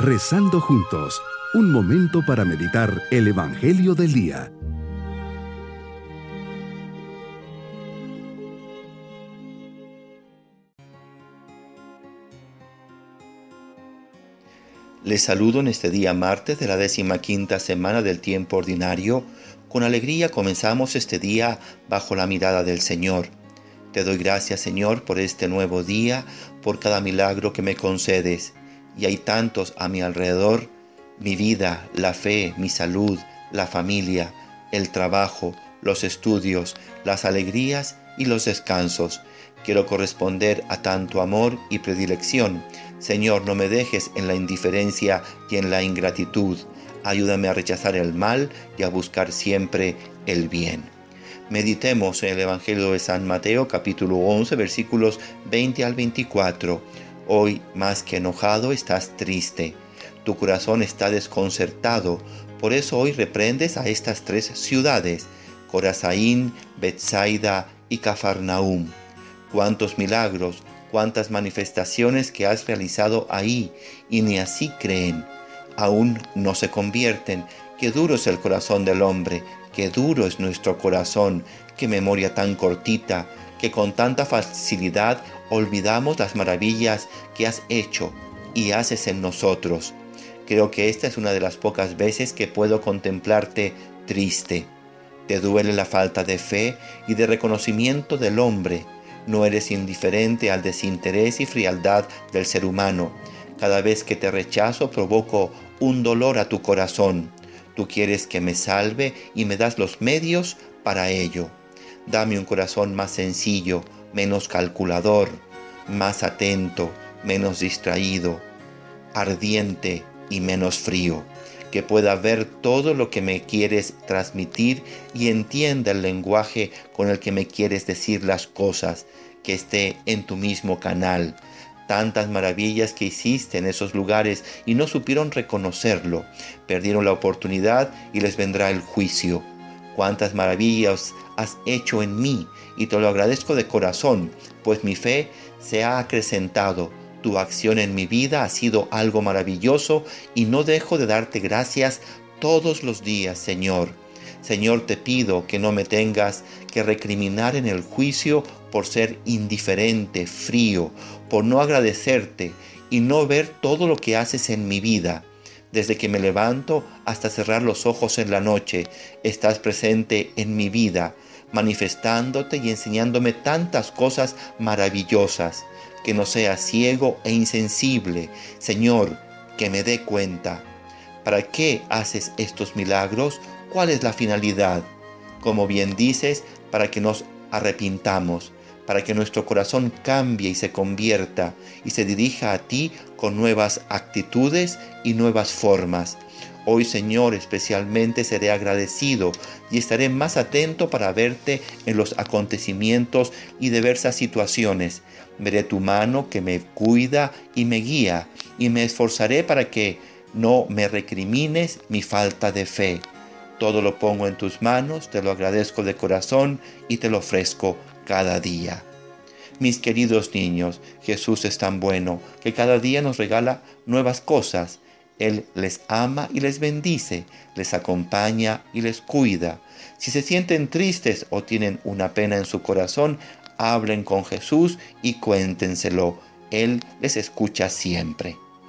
Rezando juntos, un momento para meditar el Evangelio del Día. Les saludo en este día martes de la décima quinta semana del tiempo ordinario. Con alegría comenzamos este día bajo la mirada del Señor. Te doy gracias Señor por este nuevo día, por cada milagro que me concedes y hay tantos a mi alrededor, mi vida, la fe, mi salud, la familia, el trabajo, los estudios, las alegrías y los descansos. Quiero corresponder a tanto amor y predilección. Señor, no me dejes en la indiferencia y en la ingratitud. Ayúdame a rechazar el mal y a buscar siempre el bien. Meditemos en el Evangelio de San Mateo capítulo 11 versículos 20 al 24. Hoy más que enojado estás triste, tu corazón está desconcertado, por eso hoy reprendes a estas tres ciudades, Corazaín, Betsaida y Cafarnaum. Cuántos milagros, cuántas manifestaciones que has realizado ahí, y ni así creen. Aún no se convierten. Qué duro es el corazón del hombre, qué duro es nuestro corazón, qué memoria tan cortita, que con tanta facilidad olvidamos las maravillas que has hecho y haces en nosotros. Creo que esta es una de las pocas veces que puedo contemplarte triste. Te duele la falta de fe y de reconocimiento del hombre. No eres indiferente al desinterés y frialdad del ser humano. Cada vez que te rechazo provoco un dolor a tu corazón. Tú quieres que me salve y me das los medios para ello. Dame un corazón más sencillo, menos calculador, más atento, menos distraído, ardiente y menos frío, que pueda ver todo lo que me quieres transmitir y entienda el lenguaje con el que me quieres decir las cosas, que esté en tu mismo canal. Tantas maravillas que hiciste en esos lugares y no supieron reconocerlo, perdieron la oportunidad y les vendrá el juicio cuántas maravillas has hecho en mí y te lo agradezco de corazón, pues mi fe se ha acrecentado. Tu acción en mi vida ha sido algo maravilloso y no dejo de darte gracias todos los días, Señor. Señor, te pido que no me tengas que recriminar en el juicio por ser indiferente, frío, por no agradecerte y no ver todo lo que haces en mi vida. Desde que me levanto hasta cerrar los ojos en la noche, estás presente en mi vida, manifestándote y enseñándome tantas cosas maravillosas, que no sea ciego e insensible. Señor, que me dé cuenta. ¿Para qué haces estos milagros? ¿Cuál es la finalidad? Como bien dices, para que nos arrepintamos, para que nuestro corazón cambie y se convierta y se dirija a ti con nuevas actitudes y nuevas formas. Hoy, Señor, especialmente seré agradecido y estaré más atento para verte en los acontecimientos y diversas situaciones. Veré tu mano que me cuida y me guía y me esforzaré para que no me recrimines mi falta de fe. Todo lo pongo en tus manos, te lo agradezco de corazón y te lo ofrezco cada día. Mis queridos niños, Jesús es tan bueno que cada día nos regala nuevas cosas. Él les ama y les bendice, les acompaña y les cuida. Si se sienten tristes o tienen una pena en su corazón, hablen con Jesús y cuéntenselo. Él les escucha siempre.